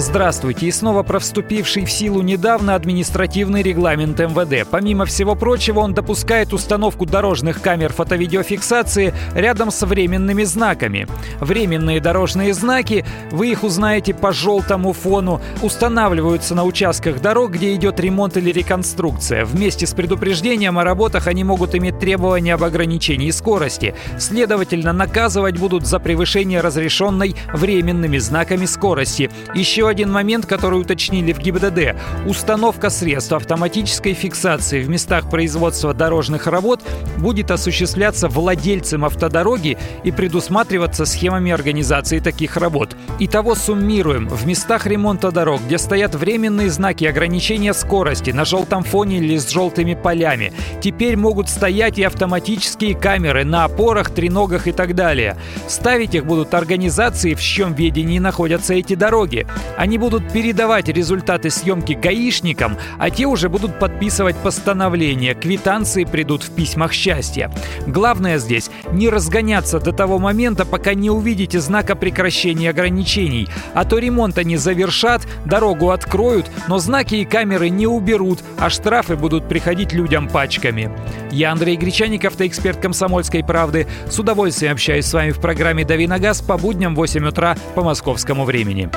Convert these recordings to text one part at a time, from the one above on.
Здравствуйте. И снова про вступивший в силу недавно административный регламент МВД. Помимо всего прочего, он допускает установку дорожных камер фото-видеофиксации рядом с временными знаками. Временные дорожные знаки, вы их узнаете по желтому фону, устанавливаются на участках дорог, где идет ремонт или реконструкция. Вместе с предупреждением о работах они могут иметь требования об ограничении скорости. Следовательно, наказывать будут за превышение разрешенной временными знаками скорости. Еще один момент, который уточнили в ГИБДД. Установка средств автоматической фиксации в местах производства дорожных работ будет осуществляться владельцем автодороги и предусматриваться схемами организации таких работ. Итого суммируем. В местах ремонта дорог, где стоят временные знаки ограничения скорости на желтом фоне или с желтыми полями, теперь могут стоять и автоматические камеры на опорах, треногах и так далее. Ставить их будут организации, в чьем ведении находятся эти дороги. Они будут передавать результаты съемки гаишникам, а те уже будут подписывать постановления. Квитанции придут в письмах счастья. Главное здесь не разгоняться до того момента, пока не увидите знака прекращения ограничений. А то ремонт они завершат, дорогу откроют, но знаки и камеры не уберут, а штрафы будут приходить людям пачками. Я Андрей Гречаник, автоэксперт «Комсомольской правды». С удовольствием общаюсь с вами в программе «Дави на газ» по будням в 8 утра по московскому времени.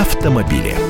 Автомобили.